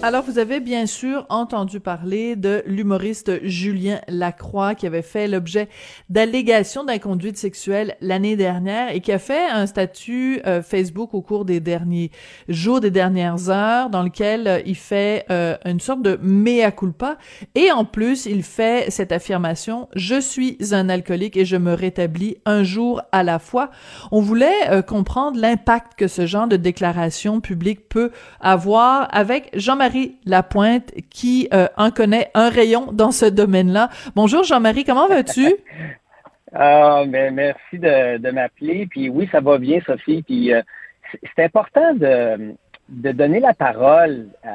Alors, vous avez bien sûr entendu parler de l'humoriste Julien Lacroix qui avait fait l'objet d'allégations d'inconduite sexuelle l'année dernière et qui a fait un statut euh, Facebook au cours des derniers jours, des dernières heures, dans lequel euh, il fait euh, une sorte de mea culpa et en plus, il fait cette affirmation « Je suis un alcoolique et je me rétablis un jour à la fois ». On voulait comprendre l'impact que ce genre de déclaration publique peut avoir avec Jean-Marie Jean-Marie Lapointe qui euh, en connaît un rayon dans ce domaine-là. Bonjour Jean-Marie, comment vas-tu? ah, ben, merci de, m'appeler. Puis oui, ça va bien, Sophie. Puis euh, c'est important de, donner la parole euh,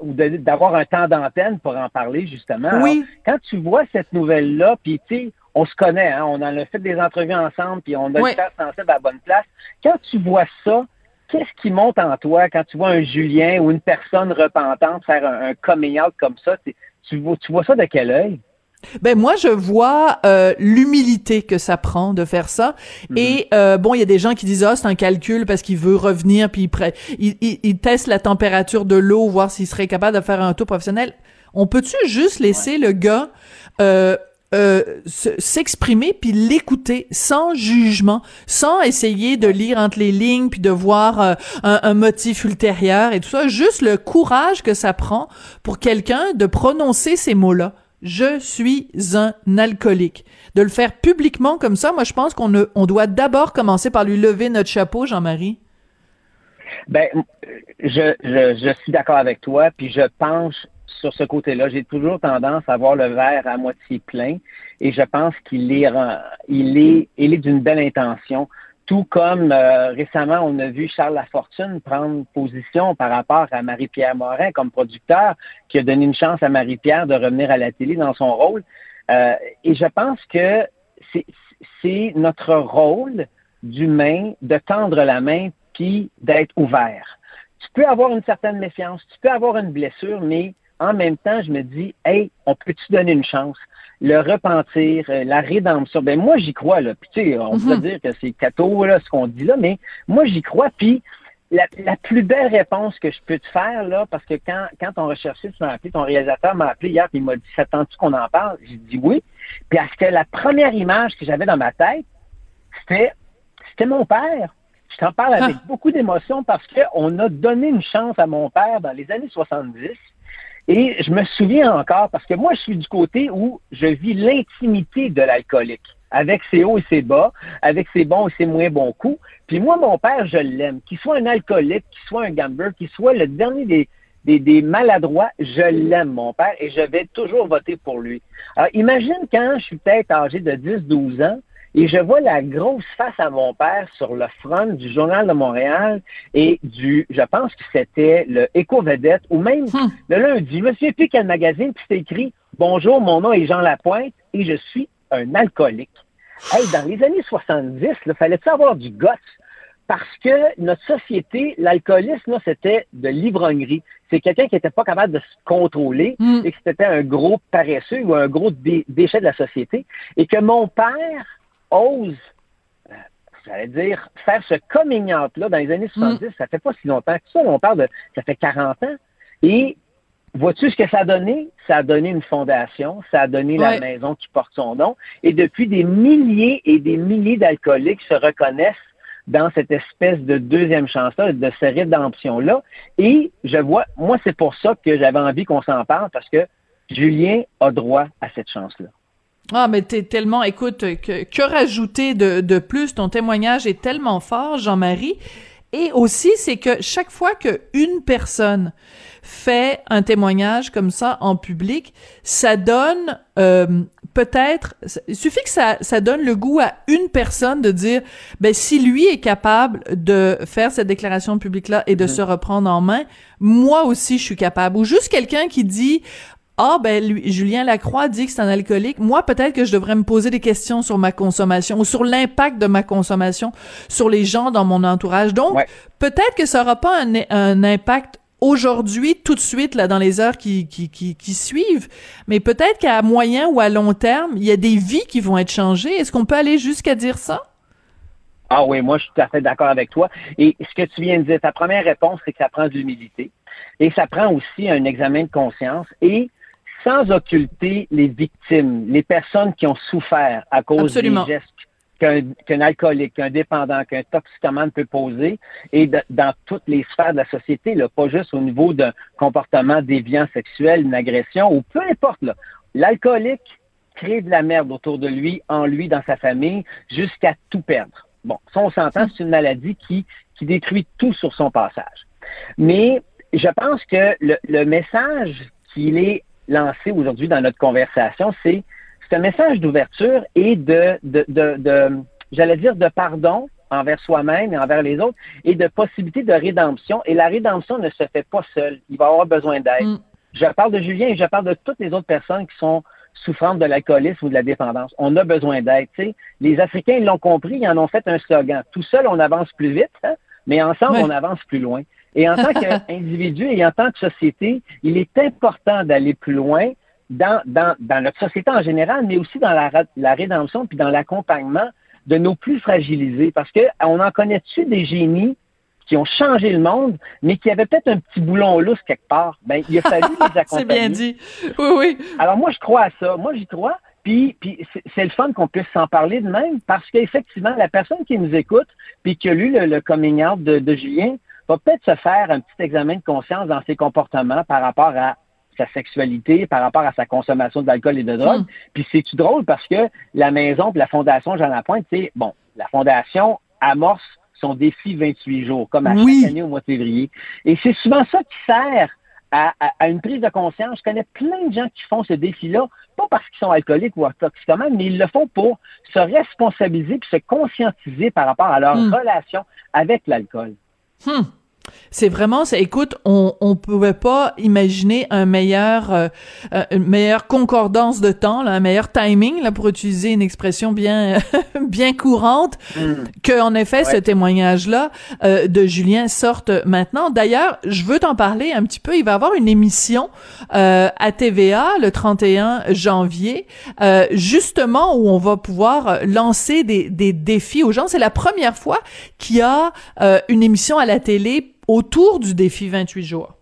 ou d'avoir un temps d'antenne pour en parler, justement. Oui. quand tu vois cette nouvelle-là, puis tu sais, on se connaît, hein, on en a fait des entrevues ensemble, puis on a oui. le cœur sensible à la bonne place. Quand tu vois ça, qu'est-ce qui monte en toi quand tu vois un Julien ou une personne repentante faire un, coming out comme ça? Tu vois, tu vois ça de quel œil? Ben moi je vois euh, l'humilité que ça prend de faire ça mhm. et euh, bon il y a des gens qui disent ah c'est un calcul parce qu'il veut revenir puis il, il, il, teste la température de l'eau voir s'il serait capable de faire un tour professionnel on peut-tu juste laisser le gars euh, euh, s'exprimer puis l'écouter sans jugement, sans essayer de lire entre les lignes puis de voir euh, un, motif ultérieur et tout ça. Juste le courage que ça prend pour quelqu'un de prononcer ces mots-là. Je suis un alcoolique. De le faire publiquement comme ça, moi je pense qu'on on doit d'abord commencer par lui lever notre chapeau, Jean-Marie. Ben, je, je, je suis d'accord avec toi, puis je pense sur ce côté-là. J'ai toujours tendance à voir le verre à moitié plein et je pense qu'il est, il est, il est d'une belle intention. Tout comme euh, récemment, on a vu Charles Lafortune prendre position par rapport à Marie-Pierre Morin comme producteur, qui a donné une chance à Marie-Pierre de revenir à la télé dans son rôle. Euh, et je pense que c'est notre rôle d'humain de tendre la main puis d'être ouvert. Tu peux avoir une certaine méfiance, tu peux avoir une blessure, mais en même temps, je me dis, hey, on peut-tu donner une chance? Le repentir, euh, la rédemption. Ben moi, j'y crois, là. Puis, tu sais, on peut mhm. dire que c'est cateau, là, ce qu'on dit là, mais moi, j'y crois. Puis, la, plus belle réponse que je peux te faire, là, parce que quand, quand on recherchait, tu m'as appelé, ton réalisateur m'a appelé hier, puis il m'a dit, s'attends-tu qu'on en parle? J'ai dit oui. Puis, parce que la première image que j'avais dans ma tête, c'était, c'était mon père. Je t'en parle avec ah. beaucoup d'émotion parce qu'on a donné une chance à mon père dans les années 70 et je me souviens encore, parce que moi, je suis du côté où je vis l'intimité de l'alcoolique, avec ses hauts et ses bas, avec ses bons et ses moins bons coups. Puis moi, mon père, je l'aime. Qu'il soit un alcoolique, qu'il soit un gambler, qu'il soit le dernier des, des, des maladroits, je l'aime, mon père, et je vais toujours voter pour lui. Alors, imagine quand je suis peut-être âgé de 10-12 ans, et je vois la grosse face à mon père sur le front du Journal de Montréal et du, je pense que c'était le Éco-Vedette ou même hmm. le lundi. Je me souviens plus quel magazine, puis c'était écrit Bonjour, mon nom est Jean Lapointe et je suis un alcoolique. Hey, dans les années 70, il fallait avoir du gosse parce que notre société, l'alcoolisme, c'était de l'ivrognerie. C'est quelqu'un qui n'était pas capable de se contrôler hmm. et que c'était un gros paresseux ou un gros déchet de la société. Et que mon père ose, euh, j'allais dire, faire ce coming out-là dans les années 70, mm. ça fait pas si longtemps que ça. On parle de, ça fait 40 ans. Et vois-tu ce que ça a donné? Ça a donné une fondation, ça a donné la maison qui porte son nom. Et depuis, des milliers et des milliers d'alcooliques se reconnaissent dans cette espèce de deuxième chance-là, de cette rédemption-là. Et je vois, moi, c'est pour ça que j'avais envie qu'on s'en parle, parce que Julien a droit à cette chance-là. Ah, mais t'es tellement, écoute, que, que rajouter de, de plus? Ton témoignage est tellement fort, Jean-Marie. Et aussi, c'est que chaque fois que une personne fait un témoignage comme ça en public, ça donne euh, peut-être, il suffit que ça, ça donne le goût à une personne de dire, ben si lui est capable de faire cette déclaration publique là et de mm-hmm. se reprendre en main, moi aussi je suis capable. Ou juste quelqu'un qui dit, ah ben lui, Julien Lacroix dit que c'est un alcoolique. Moi, peut-être que je devrais me poser des questions sur ma consommation ou sur l'impact de ma consommation sur les gens dans mon entourage. Donc, peut-être que ça aura pas un, un impact aujourd'hui, tout de suite, là, dans les heures qui, qui, qui, qui suivent, mais peut-être qu'à moyen ou à long terme, il y a des vies qui vont être changées. Est-ce qu'on peut aller jusqu'à dire ça? Ah oui, moi, je suis tout à fait d'accord avec toi. Et ce que tu viens de dire, ta première réponse, c'est que ça prend de l'humilité. Et ça prend aussi un examen de conscience. Et sans occulter les victimes, les personnes qui ont souffert à cause des gestes qu'un alcoolique, qu'un dépendant, qu'un toxicomane peut poser, et dans toutes les sphères de la société, là, pas juste au niveau d'un comportement déviant sexuel, une agression, ou peu importe. L'alcoolique crée de la merde autour de lui, en lui, dans sa famille, jusqu'à tout perdre. Bon, ça, on s'entend, c'est une maladie qui, qui détruit tout sur son passage. Mais je pense que le, le message qu'il est lancé aujourd'hui dans notre conversation, c'est c'est un message d'ouverture et de, de, de, j'allais dire, de pardon envers soi-même et envers les autres et de possibilité de rédemption. Et la rédemption ne se fait pas seule. Il va avoir besoin d'aide. Mm. Je parle de Julien et je parle de toutes les autres personnes qui sont souffrantes de l'alcoolisme ou de la dépendance. On a besoin d'aide. Les Africains l'ont compris, ils en ont fait un slogan. Tout seul, on avance plus vite, hein, mais ensemble, on avance plus loin. Et en tant qu'individu et en tant que société, il est important d'aller plus loin dans, dans, dans notre société en général, mais aussi dans la, la rédemption puis dans l'accompagnement de nos plus fragilisés. Parce que on en connaît-tu des génies qui ont changé le monde, mais qui avaient peut-être un petit boulon lousse quelque part? Ben, il a fallu les accompagner. c'est bien dit. Oui, oui. Alors moi, je crois à ça. Moi, j'y crois. Puis, puis c'est le fun qu'on puisse s'en parler de même, parce qu'effectivement, la personne qui nous écoute, puis qui a lu le, coming out de, de Julien, va peut-être se faire un petit examen de conscience dans ses comportements par rapport à sa sexualité, par rapport à sa consommation d'alcool et de drogue. Hmm. Puis c'est-tu drôle parce que la maison la Fondation Jean Lapointe, c'est bon, la Fondation amorce son défi 28 jours, comme à chaque année au mois de février. Et c'est souvent ça qui sert à, une prise de conscience. Je connais plein de gens qui font ce défi-là, pas parce qu'ils sont alcooliques ou toxicomanes, mais ils le font pour se responsabiliser puis se conscientiser par rapport à leur hmm. relation avec l'alcool. Hmm. C'est vraiment, ça, écoute, on on pouvait pas imaginer un meilleur, euh, euh, une meilleure concordance de temps, là, un meilleur timing, là, pour utiliser une expression bien bien courante, mm. que en effet ce témoignage-là euh, de Julien sorte maintenant. D'ailleurs, je veux t'en parler un petit peu. Il va y avoir une émission à TVA le 31 janvier, justement où on va pouvoir lancer des des défis aux gens. C'est la première fois qu'il y a une émission à la télé autour du défi 28 jours?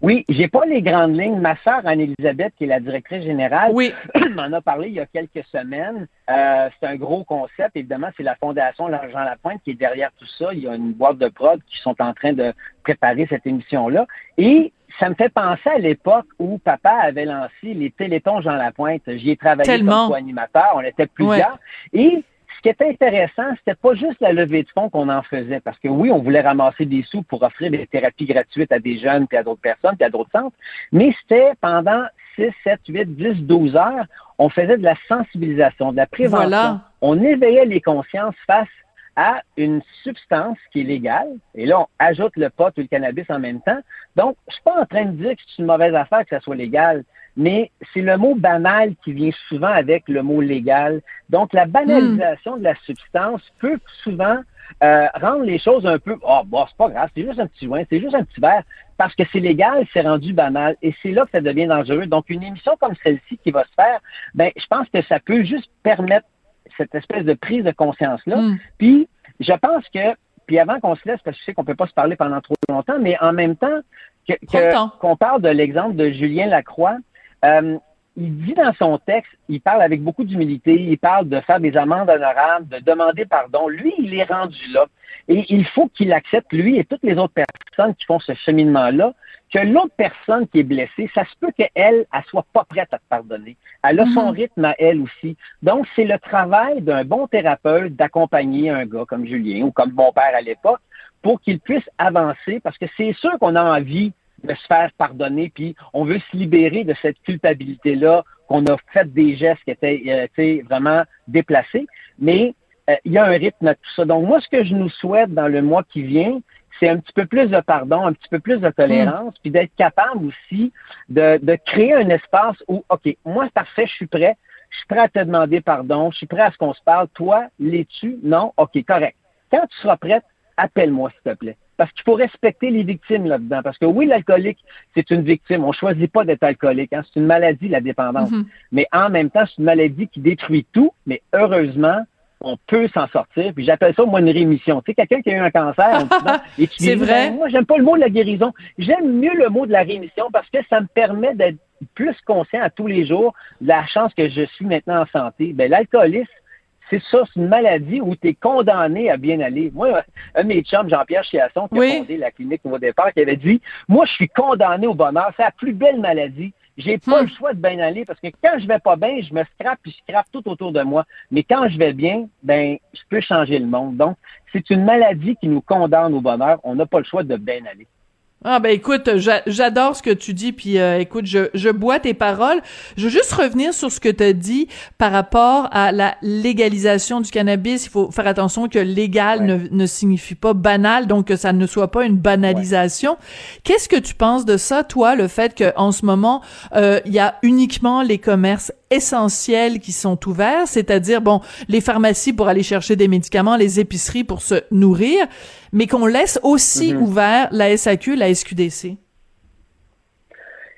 Oui, j'ai pas les grandes lignes. Ma sœur Anne-Elisabeth, qui est la directrice générale, oui. m'en a parlé il y a quelques semaines. Euh, c'est un gros concept. Évidemment, c'est la Fondation L'Argent Lapointe qui est derrière tout ça. Il y a une boîte de prod qui sont en train de préparer cette émission-là. Et ça me fait penser à l'époque où papa avait lancé les Télétons Jean Lapointe. J'y ai travaillé comme co-animateur. On était plusieurs. Et ce qui était intéressant, c'était pas juste la levée de fonds qu'on en faisait, parce que oui, on voulait ramasser des sous pour offrir des thérapies gratuites à des jeunes, puis à d'autres personnes, puis à d'autres centres, mais c'était pendant 6, 7, 8, 10, 12 heures, on faisait de la sensibilisation, de la prévention. On éveillait les consciences face à une substance qui est légale, et là, on ajoute le pot ou le cannabis en même temps. Donc, je suis pas en train de dire que c'est une mauvaise affaire que ça soit légal, mais c'est le mot banal qui vient souvent avec le mot légal. Donc, la banalisation de la substance peut souvent euh, rendre les choses un peu, oh, bon, c'est pas grave, c'est juste un petit joint, c'est juste un petit verre, parce que c'est légal, c'est rendu banal, et c'est là que ça devient dangereux. Donc, une émission comme celle-ci qui va se faire, ben, je pense que ça peut juste permettre cette espèce de prise de conscience-là. Hmm. Puis, je pense que, puis avant qu'on se laisse, parce que je sais qu'on peut pas se parler pendant trop longtemps, mais en même temps, qu'on parle de l'exemple de Julien Lacroix, euh, il dit dans son texte, il parle avec beaucoup d'humilité, il parle de faire des amendes honorables, de demander pardon. Lui, il est rendu là. Et il faut qu'il accepte, lui et toutes les autres personnes qui font ce cheminement-là, que l'autre personne qui est blessée, ça se peut qu'elle, elle, soit pas prête à te pardonner. Elle a son mhm. rythme à elle aussi. Donc, c'est le travail d'un bon thérapeute d'accompagner un gars comme Julien ou comme mon père à l'époque pour qu'il puisse avancer parce que c'est sûr qu'on a envie de se faire pardonner, puis on veut se libérer de cette culpabilité-là, qu'on a fait des gestes qui étaient euh, vraiment déplacés. Mais euh, il y a un rythme à tout ça. Donc moi, ce que je nous souhaite dans le mois qui vient, c'est un petit peu plus de pardon, un petit peu plus de tolérance, puis d'être capable aussi de, de créer un espace où, OK, moi, parfait, je suis prêt, je suis prêt à te demander pardon, je suis prêt à ce qu'on se parle. Toi, l'es-tu? Non? OK, correct. Quand tu seras prête, appelle-moi, s'il te plaît. Parce qu'il faut respecter les victimes là-dedans. Parce que oui, l'alcoolique, c'est une victime. On choisit pas d'être alcoolique. Hein. C'est une maladie, la dépendance. Mm-hmm. Mais en même temps, c'est une maladie qui détruit tout. Mais heureusement, on peut s'en sortir. Puis j'appelle ça, moi, une rémission. Tu sais, quelqu'un qui a eu un cancer, c'est vrai. Ben, moi, j'aime pas le mot de la guérison. J'aime mieux le mot de la rémission parce que ça me permet d'être plus conscient à tous les jours de la chance que je suis maintenant en santé. Ben, l'alcoolisme, c'est ça, c'est une maladie où tu es condamné à bien aller. Moi, un de mes chums, Jean-Pierre Chiasson, qui a fondé la clinique au départ, qui avait dit, moi, je suis condamné au bonheur. C'est la plus belle maladie. J'ai pas hmm. le choix de bien aller parce que quand je vais pas bien, je me scrape puis je scrape tout autour de moi. Mais quand je vais bien, ben, je peux changer le monde. Donc, c'est une maladie qui nous condamne au bonheur. On n'a pas le choix de bien aller. Ah ben écoute, j'adore ce que tu dis, puis euh, écoute, je, je bois tes paroles. Je veux juste revenir sur ce que tu as dit par rapport à la légalisation du cannabis. Il faut faire attention que légal ne, ne, signifie pas banal, donc que ça ne soit pas une banalisation. Qu'est-ce que tu penses de ça, toi, le fait qu'en ce moment, euh, il y a uniquement les commerces essentiels qui sont ouverts, c'est-à-dire, bon, les pharmacies pour aller chercher des médicaments, les épiceries pour se nourrir, mais qu'on laisse aussi mhm. ouvert la SAQ, la SQDC?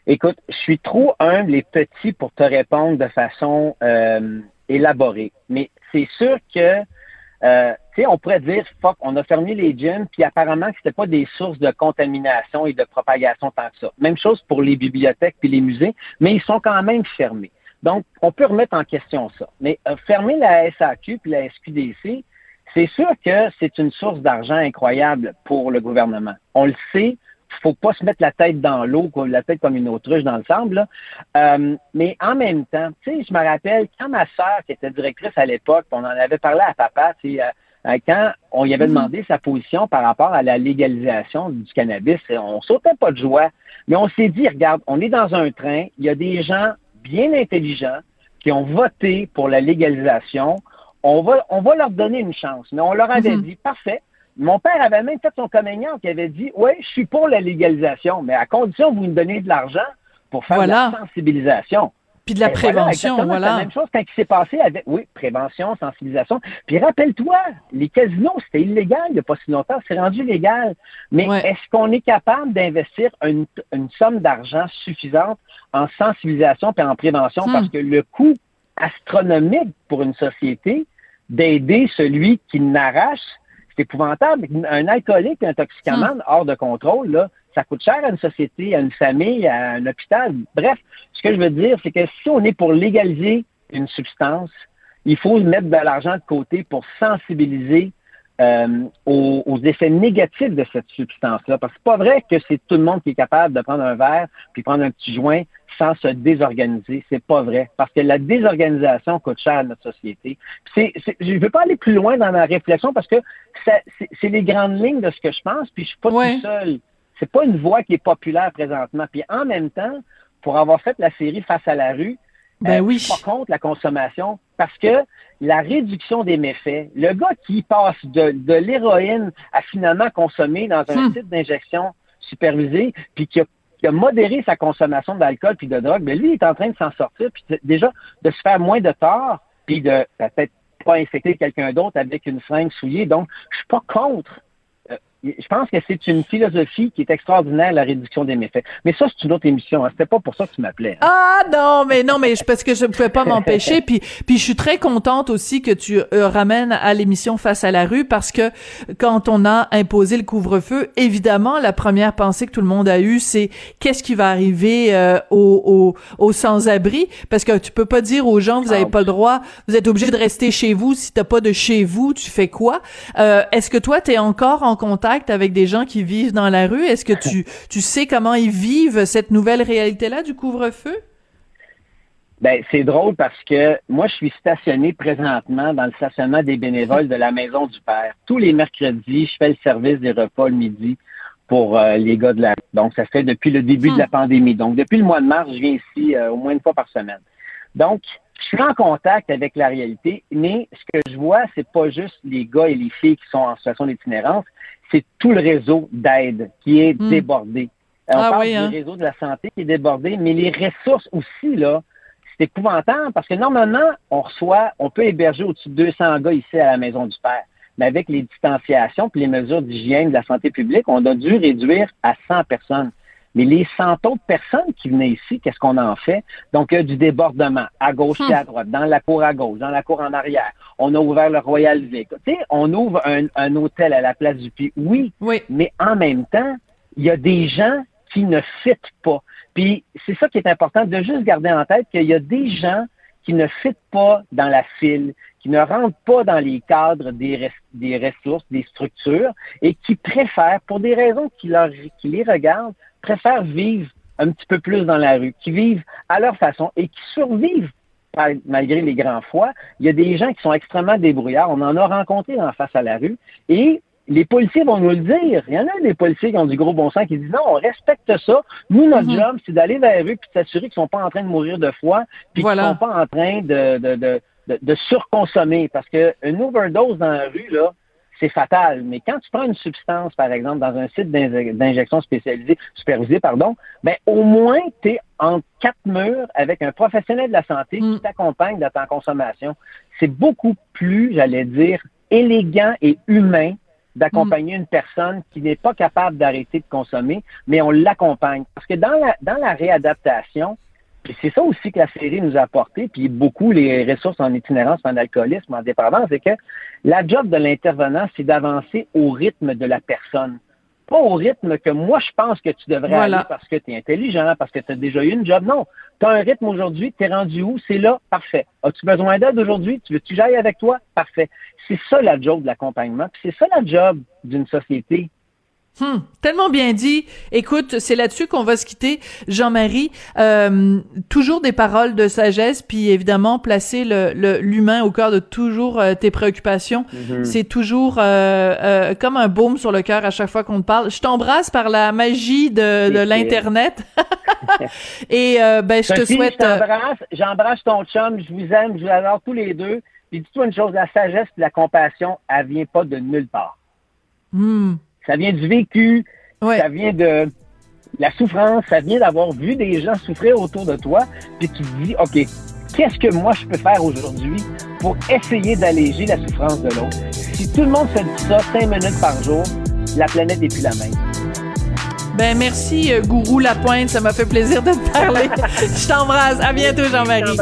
Écoute, je suis trop humble et petit pour te répondre de façon euh, élaborée. Mais c'est sûr que, euh, tu sais, on pourrait dire, fuck, on a fermé les gyms, puis apparemment que c'était pas des sources de contamination et de propagation tant que ça. Même chose pour les bibliothèques puis les musées, mais ils sont quand même fermés. Donc, on peut remettre en question ça. Mais euh, fermer la SAQ puis la SQDC, c'est sûr que c'est une source d'argent incroyable pour le gouvernement. On le sait, il faut pas se mettre la tête dans l'eau, la tête comme une autruche dans le sable. Euh, mais en même temps, tu sais, je me rappelle quand ma sœur, qui était directrice à l'époque, on en avait parlé à papa, tu sais, euh, quand on y avait mm-hmm. demandé sa position par rapport à la légalisation du cannabis, on sautait pas de joie. Mais on s'est dit, regarde, on est dans un train, il y a des gens bien intelligents qui ont voté pour la légalisation on va, on va leur donner une chance. Mais on leur avait mhm. dit, parfait. Mon père avait même fait son communion qui avait dit, oui, je suis pour la légalisation, mais à condition que vous me donnez de l'argent pour faire de la sensibilisation. Puis de la prévention, voilà. C'est la même chose quand il s'est passé avec, oui, prévention, sensibilisation. Puis rappelle-toi, les casinos, c'était illégal il n'y a pas si longtemps, c'est rendu légal. Mais est-ce qu'on est capable d'investir une, somme d'argent suffisante en sensibilisation et en prévention? Hmm. Parce que le coût astronomique pour une société d'aider celui qui n'arrache. C'est épouvantable. Un alcoolique, un toxicomane hmm. hors de contrôle, là, ça coûte cher à une société, à une famille, à un hôpital. Bref, ce que je veux dire, c'est que si on est pour légaliser une substance, il faut mettre de l'argent de côté pour sensibiliser euh, aux, effets négatifs de cette substance-là. Parce que c'est pas vrai que c'est tout le monde qui est capable de prendre un verre puis prendre un petit joint sans se désorganiser. C'est pas vrai. Parce que la désorganisation coûte cher à notre société. C'est, je ne veux pas aller plus loin dans ma réflexion parce que c'est les grandes lignes de ce que je pense, puis je suis pas tout seul. C'est pas une voix qui est populaire présentement. Puis en même temps, pour avoir fait la série Face à la rue, ben euh, oui. je suis pas contre la consommation parce que la réduction des méfaits, le gars qui passe de, de l'héroïne à finalement consommer dans un hmm. site d'injection supervisé, puis qui a qui a modéré sa consommation d'alcool puis de drogue, mais lui, il est en train de s'en sortir, puis déjà de se faire moins de tort, puis de peut-être pas infecter quelqu'un d'autre avec une fringue souillée. Donc, je suis pas contre je pense que c'est une philosophie qui est extraordinaire, la réduction des méfaits. Mais ça, c'est une autre émission. Hein. C'était pas pour ça que tu m'appelais. Hein. Ah non, mais non, mais parce que je ne pouvais pas m'empêcher. puis, puis je suis très contente aussi que tu euh, ramènes à l'émission Face à la rue parce que quand on a imposé le couvre-feu, évidemment, la première pensée que tout le monde a eue, c'est qu'est-ce qui va arriver euh, aux, aux, sans-abri? Parce que tu peux pas dire aux gens, vous avez pas le droit, vous êtes obligé de rester chez vous. Si t'as pas de chez vous, tu fais quoi? Euh, Est-ce que toi, tu es encore en contact avec des gens qui vivent dans la rue? Est-ce que tu, tu sais comment ils vivent cette nouvelle réalité-là du couvre-feu? Ben, c'est drôle parce que moi, je suis stationné présentement dans le stationnement des bénévoles de la Maison du Père. Tous les mercredis, je fais le service des repas le midi pour euh, les gars de la rue. Donc, ça fait depuis le début de la hmm. pandémie. Donc, depuis le mois de mars, je viens ici euh, au moins une fois par semaine. Donc, je suis en contact avec la réalité, mais ce que je vois, c'est pas juste les gars et les filles qui sont en situation d'itinérance, c'est tout le réseau d'aide qui est hmm. débordé. Euh, on ah parle du hein? réseau de la santé qui est débordé, mais les ressources aussi, là, c'est épouvantable parce que normalement, on reçoit, on peut héberger au-dessus de 200 gars ici à la Maison du Père. mais avec les distanciations puis les mesures d'hygiène de la santé publique, on a dû réduire à 100 personnes. Mais les 100 autres personnes qui venaient ici, qu'est-ce qu'on en fait? Donc, il y a du débordement à gauche et à hmm. droite, dans la cour à gauche, dans la cour en arrière. On a ouvert le Royal Vic. Tu sais, on ouvre un, hôtel à la place du Puy. Oui, oui, mais en même temps, il y a des gens qui ne fitent pas. Puis, c'est ça qui est important, de juste garder en tête qu'il y a des gens qui ne fitent pas dans la file, qui ne rentrent pas dans les cadres des, des ressources, des structures, et qui préfèrent, pour des raisons qui, leur, qui les regardent, préfèrent vivre un petit peu plus dans la rue, qui vivent à leur façon et qui survivent malgré les grands foies. Il y a des gens qui sont extrêmement débrouillards. On en a rencontré en face à la rue. Et les policiers vont nous le dire. Il y en a des policiers qui ont du gros bon sens qui disent non, on respecte ça. Nous, notre mm-hmm. job, c'est d'aller vers eux puis de s'assurer qu'ils sont pas en train de mourir de froid puis qu'ils sont pas en train de, de, de, de, surconsommer. Parce qu'une overdose dans la rue, là, c'est fatal. Mais quand tu prends une substance, par exemple, dans un site d'injection spécialisé, supervisé, pardon, ben au moins tu es en quatre murs avec un professionnel de la santé qui mm. t'accompagne dans ta consommation. C'est beaucoup plus, j'allais dire, élégant et humain d'accompagner une personne qui n'est pas capable d'arrêter de consommer, mais on l'accompagne. Parce que dans la, dans la réadaptation, puis c'est ça aussi que la série nous a apporté, puis beaucoup les ressources en itinérance, en alcoolisme, en dépendance, c'est que la job de l'intervenant, c'est d'avancer au rythme de la personne. Pas au rythme que moi je pense que tu devrais aller parce que tu es intelligent, parce que tu as déjà eu une job. Non. Tu as un rythme aujourd'hui, tu es rendu où? C'est là, parfait. As-tu besoin d'aide aujourd'hui? Tu veux-tu j'aille avec toi? Parfait. C'est ça la job de l'accompagnement. c'est ça la job d'une société. Hmm, tellement bien dit. Écoute, c'est là-dessus qu'on va se quitter, Jean-Marie. Euh, toujours des paroles de sagesse, puis évidemment placer le l'humain au cœur de toujours euh, tes préoccupations. Mm-hmm. C'est toujours euh, comme un baume sur le cœur à chaque fois qu'on te parle. Je t'embrasse par la magie de, de l'internet. Et ben je te souhaite. J'embrasse, j'embrasse ton chum. Je vous aime, je vous adore tous les deux. Puis dis-toi une chose, la sagesse, et la compassion, elle vient pas de nulle part. Hmm. Ça vient du vécu, ça vient de la souffrance, ça vient d'avoir vu des gens souffrir autour de toi, puis tu te dis, OK, qu'est-ce que moi je peux faire aujourd'hui pour essayer d'alléger la souffrance de l'autre? Si tout le monde fait ça cinq minutes par jour, la planète n'est plus la même. Ben merci, euh, Gourou Lapointe. Ça m'a fait plaisir de te parler. je t'embrasse. À bientôt, Jean-Marie.